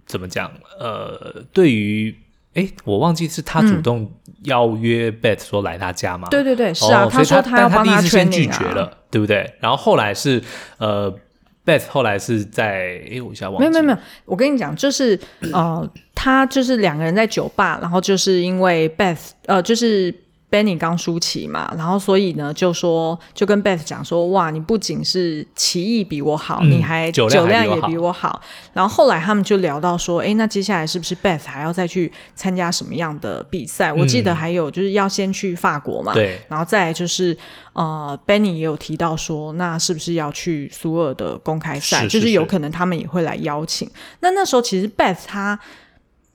怎么讲？呃，对于，哎，我忘记是他主动邀约 Beth 说来他家吗？对对对，是啊，哦、他说他要帮他，但他第一次先拒绝了，对不对？然后后来是呃。Beth 后来是在哎，我一下忘记了。没有没有没有，我跟你讲，就是呃，他就是两个人在酒吧，然后就是因为 Beth 呃，就是 Benny 刚输棋嘛，然后所以呢，就说就跟 Beth 讲说，哇，你不仅是棋艺比我好，嗯、你还酒量也比我好。然后后来他们就聊到说，哎，那接下来是不是 Beth 还要再去参加什么样的比赛？嗯、我记得还有就是要先去法国嘛，对，然后再来就是。呃，Benny 也有提到说，那是不是要去苏尔的公开赛？是是是，就是有可能他们也会来邀请。那那时候其实 Beth 他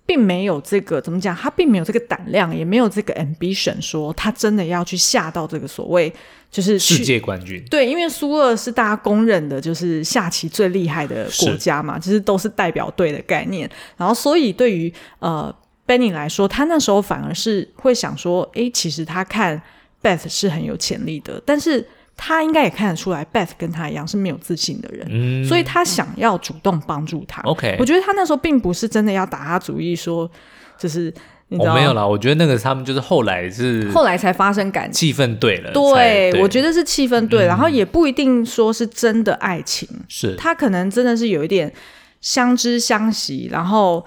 并没有这个怎么讲，他并没有这个胆量，也没有这个 ambition，说他真的要去下到这个所谓就是世界冠军。对，因为苏俄是大家公认的，就是下棋最厉害的国家嘛，是就是都是代表队的概念。然后，所以对于呃。Benny 来说，他那时候反而是会想说，诶，其实他看 Beth 是很有潜力的，但是他应该也看得出来，Beth 跟他一样是没有自信的人，嗯，所以他想要主动帮助他。OK，我觉得他那时候并不是真的要打他主意，说就是你知道、哦、没有啦，我觉得那个他们就是后来是后来才发生感情，气氛对了，对，对。我觉得是气氛对，嗯、然后也不一定说是真的爱情，是。他可能真的是有一点相知相惜，然后。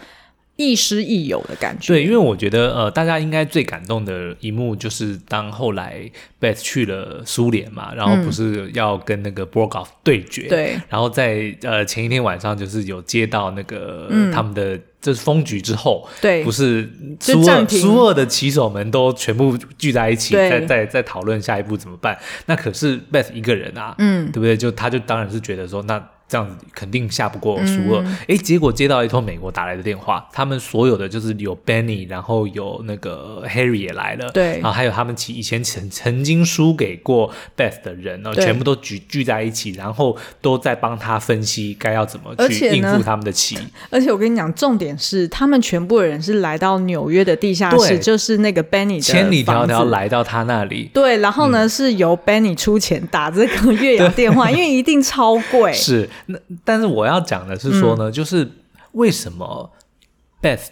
亦师亦友的感觉。对，因为我觉得，呃，大家应该最感动的一幕就是当后来 Beth 去了苏联嘛，然后不是要跟那个 Borgov 对决，对、嗯，然后在呃前一天晚上就是有接到那个、嗯、他们的就是封局之后，对，不是苏二苏二的棋手们都全部聚在一起，在在在讨论下一步怎么办。那可是 Beth 一个人啊，嗯，对不对？就他就当然是觉得说那。这样子肯定下不过苏二，哎、嗯，结果接到一通美国打来的电话，他们所有的就是有 Benny，然后有那个 Harry 也来了，对，然后还有他们其以前曾曾经输给过 Beth 的人，然后全部都聚聚在一起，然后都在帮他分析该要怎么去应付他们的棋。而且我跟你讲，重点是他们全部的人是来到纽约的地下室，就是那个 Benny 千里迢迢来到他那里，对，然后呢、嗯、是由 Benny 出钱打这个越洋电话，<laughs> 因为一定超贵，是那。但是我要讲的是说呢，嗯、就是为什么 Beth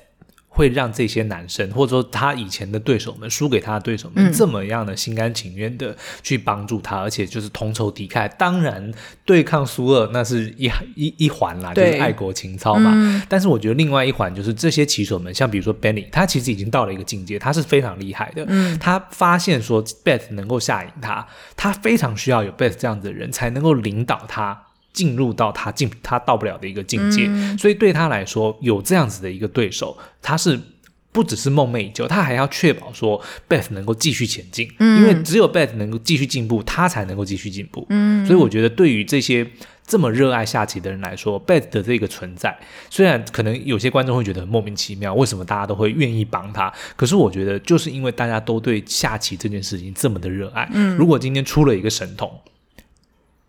会让这些男生，或者说他以前的对手们输给他的对手们，这么样的心甘情愿的去帮助他，嗯、而且就是同仇敌忾。当然，对抗苏俄那是一一一环啦，就是爱国情操嘛。嗯、但是我觉得另外一环就是这些棋手们，像比如说 Benny，他其实已经到了一个境界，他是非常厉害的。嗯，他发现说 Beth 能够下赢他，他非常需要有 Beth 这样子的人才能够领导他。进入到他进他到不了的一个境界，嗯、所以对他来说，有这样子的一个对手，他是不只是梦寐以求，他还要确保说 Beth 能够继续前进，嗯、因为只有 Beth 能够继续进步，他才能够继续进步。嗯，所以我觉得对于这些这么热爱下棋的人来说，Beth 的这个存在，虽然可能有些观众会觉得很莫名其妙，为什么大家都会愿意帮他？可是我觉得就是因为大家都对下棋这件事情这么的热爱。嗯，如果今天出了一个神童。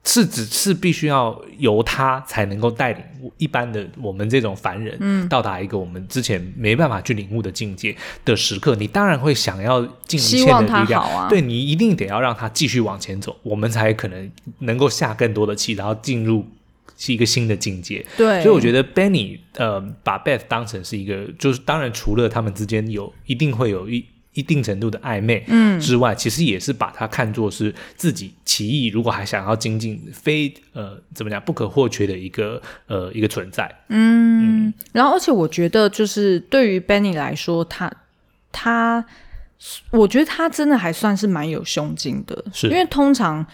是只是必须要由他才能够带领一般的我们这种凡人，到达一个我们之前没办法去领悟的境界的时刻，你当然会想要尽一切的力量，啊、对，你一定得要让他继续往前走，我们才可能能够下更多的气，然后进入是一个新的境界。对，所以我觉得 Benny 呃把 Beth 当成是一个，就是当然除了他们之间有一定会有一。一定程度的暧昧，嗯，之外，嗯、其实也是把它看作是自己奇异，如果还想要精进，非呃怎么讲不可或缺的一个呃一个存在，嗯，嗯。然后而且我觉得就是对于 Benny 来说，他他，我觉得他真的还算是蛮有胸襟的，是。因为通常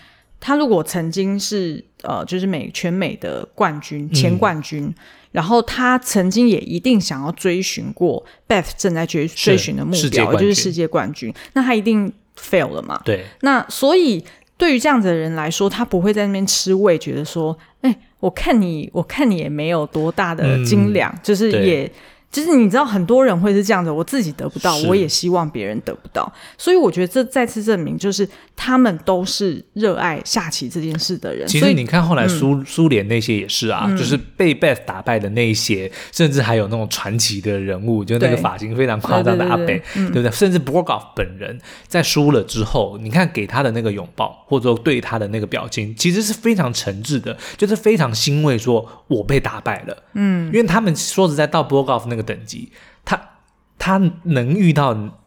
他如果曾经是呃就是美全美的冠军前冠军。嗯然后他曾经也一定想要追寻过 Beth 正在追追寻的目标，就是世界冠军。那他一定 fail 了嘛？对。那所以对于这样子的人来说，他不会在那边吃味，觉得说，哎，我看你，我看你也没有多大的斤两，嗯、就是也。就是你知道很多人会是这样的，我自己得不到，我也希望别人得不到，所以我觉得这再次证明，就是他们都是热爱下棋这件事的人。其实你看后来苏、嗯、苏联那些也是啊，嗯、就是被 Beth 打败的那一些，甚至还有那种传奇的人物，就那个发型非常夸张的阿北，对不对？甚至 Borgoff 本人在输了之后，你看给他的那个拥抱，或者说对他的那个表情，其实是非常诚挚的，就是非常欣慰，说我被打败了。嗯，因为他们说实在到 Borgoff 那个。等级，他他能遇到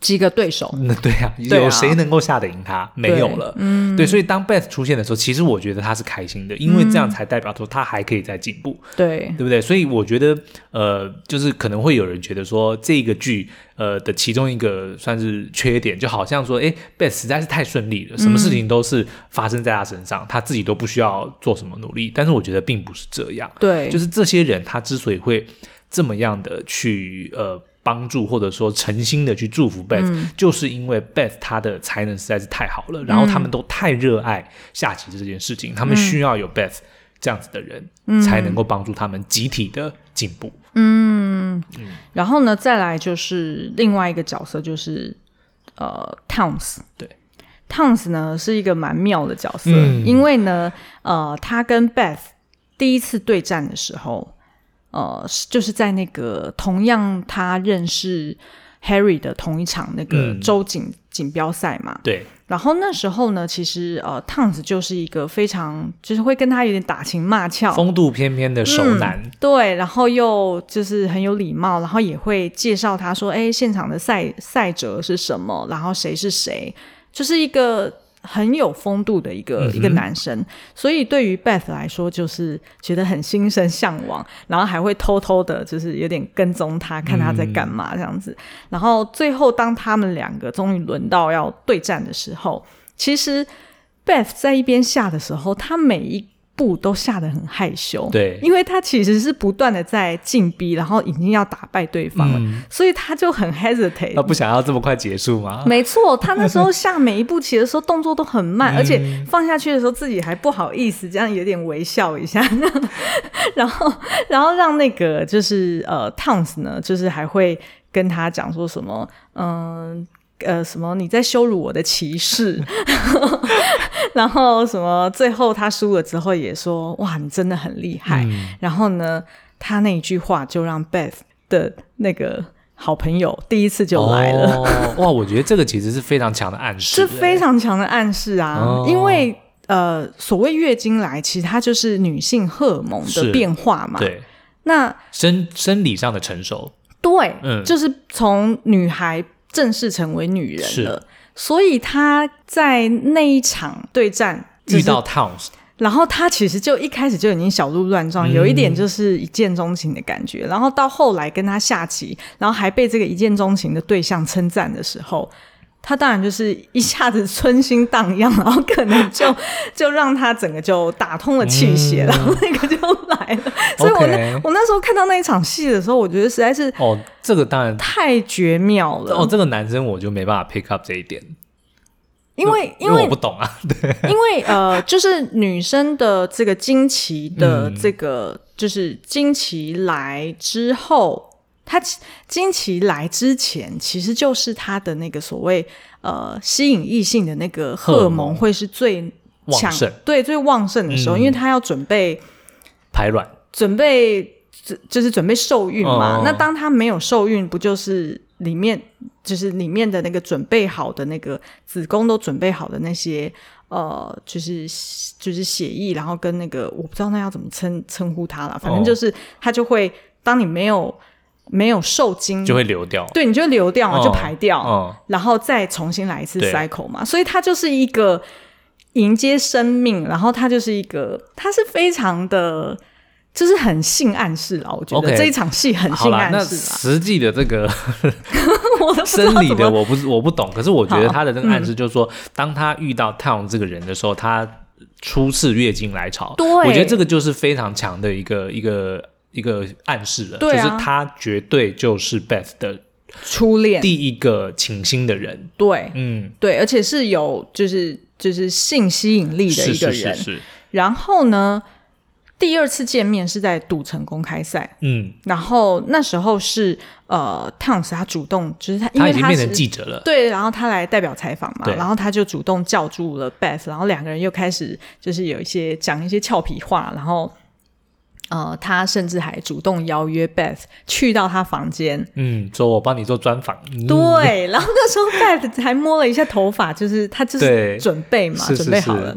几个对手？那对啊，有谁能够下得赢他？没有了。嗯，对，所以当 Beth 出现的时候，其实我觉得他是开心的，因为这样才代表说他还可以再进步。对，对不对？所以我觉得，呃，就是可能会有人觉得说，这个剧呃的其中一个算是缺点，就好像说，哎，Beth 实在是太顺利了，什么事情都是发生在他身上，他自己都不需要做什么努力。但是我觉得并不是这样。对，就是这些人，他之所以会。这么样的去呃帮助，或者说诚心的去祝福 Beth，、嗯、就是因为 Beth 他的才能实在是太好了，嗯、然后他们都太热爱下棋这件事情，嗯、他们需要有 Beth 这样子的人，嗯、才能够帮助他们集体的进步。嗯，嗯。然后呢，再来就是另外一个角色，就是呃 Towns，对，Towns 呢是一个蛮妙的角色，嗯、因为呢，呃，他跟 Beth 第一次对战的时候。呃，就是在那个同样他认识 Harry 的同一场那个州锦锦标赛嘛。对。然后那时候呢，其实呃，Towns 就是一个非常就是会跟他有点打情骂俏、风度翩翩的熟男、嗯。对，然后又就是很有礼貌，然后也会介绍他说：“哎，现场的赛赛者是什么？然后谁是谁？”就是一个。很有风度的一个、嗯、一个男生，所以对于 Beth 来说，就是觉得很心生向往，然后还会偷偷的，就是有点跟踪他，看他在干嘛这样子。嗯、然后最后，当他们两个终于轮到要对战的时候，其实 Beth 在一边下的时候，他每一。步都下得很害羞，对，因为他其实是不断的在进逼，然后已经要打败对方了，嗯、所以他就很 hesitate。他不想要这么快结束吗？没错，他那时候下每一步棋的时候动作都很慢，而且放下去的时候自己还不好意思，这样有点微笑一下，<laughs> 然后然后让那个就是呃 Towns 呢，就是还会跟他讲说什么，嗯。呃，什么？你在羞辱我的骑士？<laughs> 然后什么？最后他输了之后也说：“哇，你真的很厉害。嗯”然后呢，他那一句话就让 Beth 的那个好朋友第一次就来了。哦、哇，我觉得这个其实是非常强的暗示，是非常强的暗示啊！哦、因为呃，所谓月经来，其实它就是女性荷尔蒙的变化嘛。对，那生生理上的成熟，对，嗯，就是从女孩。正式成为女人了，所以他在那一场对战遇到 Towns，然后他其实就一开始就已经小鹿乱撞，嗯、有一点就是一见钟情的感觉，然后到后来跟他下棋，然后还被这个一见钟情的对象称赞的时候。他当然就是一下子春心荡漾，然后可能就 <laughs> 就让他整个就打通了气血，嗯、然后那个就来了。所以我那我那时候看到那一场戏的时候，我觉得实在是哦，这个当然太绝妙了。哦，这个男生我就没办法 pick up 这一点，因为因为，我不懂啊。对，因为呃，就是女生的这个惊奇的这个，嗯、就是惊奇来之后。他经期来之前，其实就是他的那个所谓呃吸引异性的那个荷尔蒙会是最强盛对，最旺盛的时候，嗯、因为他要准备排卵，准备就是准备受孕嘛。哦、那当他没有受孕，不就是里面就是里面的那个准备好的那个子宫都准备好的那些呃，就是就是血液，然后跟那个我不知道那要怎么称称呼它了，反正就是他就会当你没有。没有受精就会流掉，对，你就流掉嘛，哦、就排掉，哦、然后再重新来一次 cycle 嘛，所以它就是一个迎接生命，然后它就是一个，它是非常的，就是很性暗示了。我觉得。这一场戏很性暗示。那实际的这个 <laughs> 生理的我不是我不懂，可是我觉得他的这个暗示就是说，嗯、当他遇到 Town 这个人的时候，他初次月经来潮，对。我觉得这个就是非常强的一个一个。一个暗示了，对啊、就是他绝对就是 Beth 的初恋，第一个倾心的人。对，嗯，对，而且是有就是就是性吸引力的一个人。是是是是。然后呢，第二次见面是在赌城公开赛。嗯，然后那时候是呃，Towns 他主动，就是他因为他，他已经变成记者了，对，然后他来代表采访嘛，然后他就主动叫住了 Beth，然后两个人又开始就是有一些讲一些俏皮话，然后。呃，他甚至还主动邀约 Beth 去到他房间，嗯，说我帮你做专访。嗯、对，然后那时候 Beth 还摸了一下头发，就是他就是准备嘛，准备好了。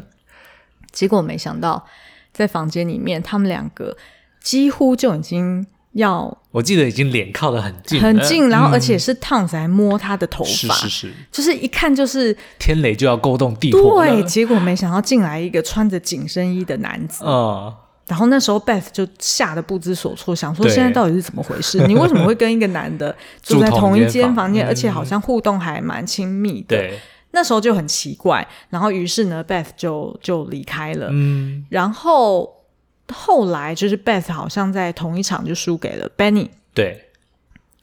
结果没想到，在房间里面，他们两个几乎就已经要，我记得已经脸靠得很近，很近，然后而且是 Towns 还摸他的头发，是是是，就是一看就是天雷就要勾动地火。对，结果没想到进来一个穿着紧身衣的男子，嗯。然后那时候 Beth 就吓得不知所措，想说现在到底是怎么回事？<laughs> 你为什么会跟一个男的住在同一间房间，而且好像互动还蛮亲密的？对，那时候就很奇怪。然后于是呢，Beth 就就离开了。嗯，然后后来就是 Beth 好像在同一场就输给了 Benny。对。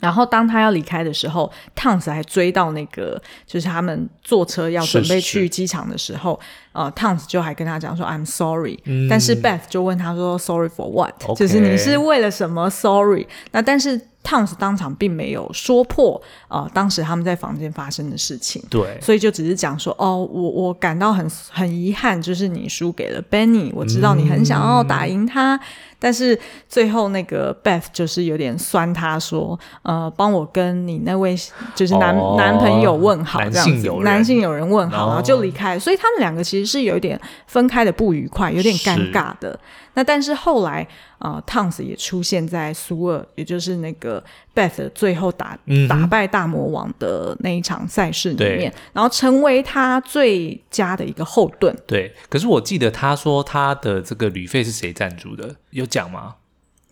然后当他要离开的时候，Towns 还追到那个，就是他们坐车要准备去机场的时候，呃，Towns 就还跟他讲说 I'm sorry，、嗯、但是 Beth 就问他说 Sorry for what？、就是你是为了什么 Sorry？那但是 Towns 当场并没有说破呃当时他们在房间发生的事情，对，所以就只是讲说哦，我我感到很很遗憾，就是你输给了 Benny，我知道你很想要打赢他。嗯但是最后那个 Beth 就是有点酸他说，呃，帮我跟你那位就是男、哦、男朋友问好，这样子，男性友人问好，然后就离开。所以他们两个其实是有一点分开的不愉快，有点尴尬的。那但是后来，呃，Tonks 也出现在苏尔，也就是那个 Beth 最后打、嗯、打败大魔王的那一场赛事里面，然后成为他最佳的一个后盾。对，可是我记得他说他的这个旅费是谁赞助的？有讲吗？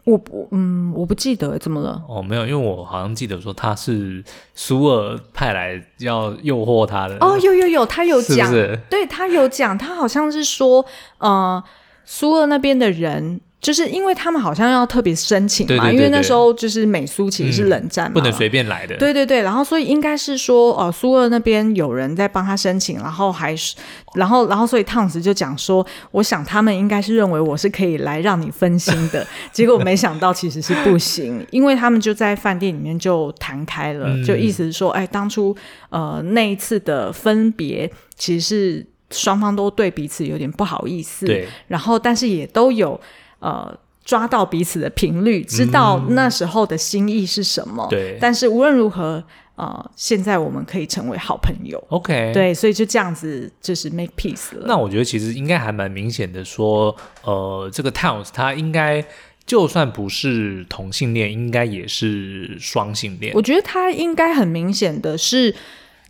我不，嗯，我不记得怎么了。哦，没有，因为我好像记得说他是苏尔派来要诱惑他的。哦，有有有，他有讲，是是？对，他有讲，他好像是说，呃。苏尔那边的人，就是因为他们好像要特别申请嘛，对对对对，因为那时候就是美苏其实是冷战嘛，嗯，不能随便来的。对对对，然后所以应该是说，呃，苏俄那边有人在帮他申请，然后还是，然后然后所以汤斯就讲说，我想他们应该是认为我是可以来让你分心的，<laughs> 结果没想到其实是不行，因为他们就在饭店里面就谈开了，嗯，就意思是说，哎，当初呃那一次的分别其实是。双方都对彼此有点不好意思，对，然后但是也都有呃抓到彼此的频率，知道那时候的心意是什么，对、嗯。但是无论如何，呃，现在我们可以成为好朋友，OK，对，所以就这样子就是 make peace 了。那我觉得其实应该还蛮明显的说，呃，这个 Towns 他应该就算不是同性恋，应该也是双性恋。我觉得他应该很明显的是。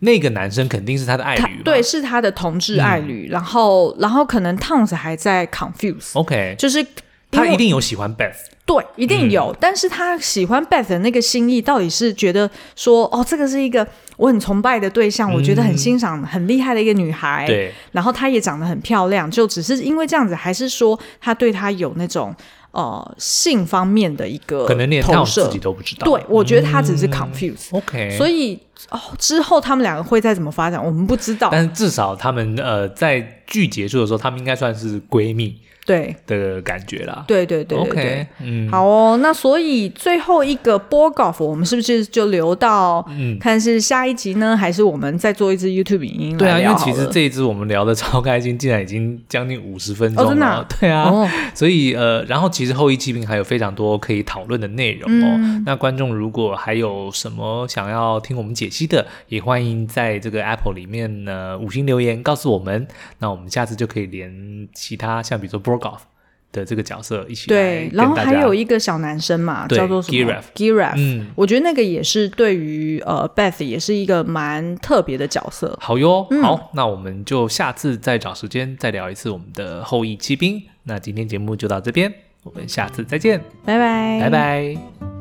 那个男生肯定是他的爱侣，对，是他的同志爱侣。嗯、然后，然后可能 Towns 还在 confuse，OK，、okay, 就是他一定有喜欢 Beth，对，一定有、嗯。但是他喜欢 Beth 的那个心意，到底是觉得说，哦，这个是一个我很崇拜的对象，嗯、我觉得很欣赏、很厉害的一个女孩，对。然后她也长得很漂亮，就只是因为这样子，还是说他对她有那种。呃，性方面的一个可能连他自己都不知道。对，我觉得他只是 confuse、嗯。OK，所以哦，之后他们两个会再怎么发展，我们不知道。但是至少他们呃，在剧结束的时候，他们应该算是闺蜜。对的感觉啦，对对对对对，okay, 嗯，好哦。那所以最后一个 Borgholf，我们是不是就留到看是下一集呢，嗯、还是我们再做一支 YouTube 影音？对啊，因为其实这一支我们聊的超开心，竟然已经将近五十分钟了。哦？对啊，哦、所以呃，然后其实后翼弃兵还有非常多可以讨论的内容哦。嗯、那观众如果还有什么想要听我们解析的，也欢迎在这个 Apple 里面呢五星留言告诉我们。那我们下次就可以连其他像比如说 Borgholf 的这个角色一起对，然后还有一个小男生嘛，叫做什么？Giraffe，嗯，我觉得那个也是对于呃 Beth 也是一个蛮特别的角色。好哟、嗯，好，那我们就下次再找时间再聊一次我们的后羿骑兵。那今天节目就到这边，我们下次再见，拜拜，拜拜。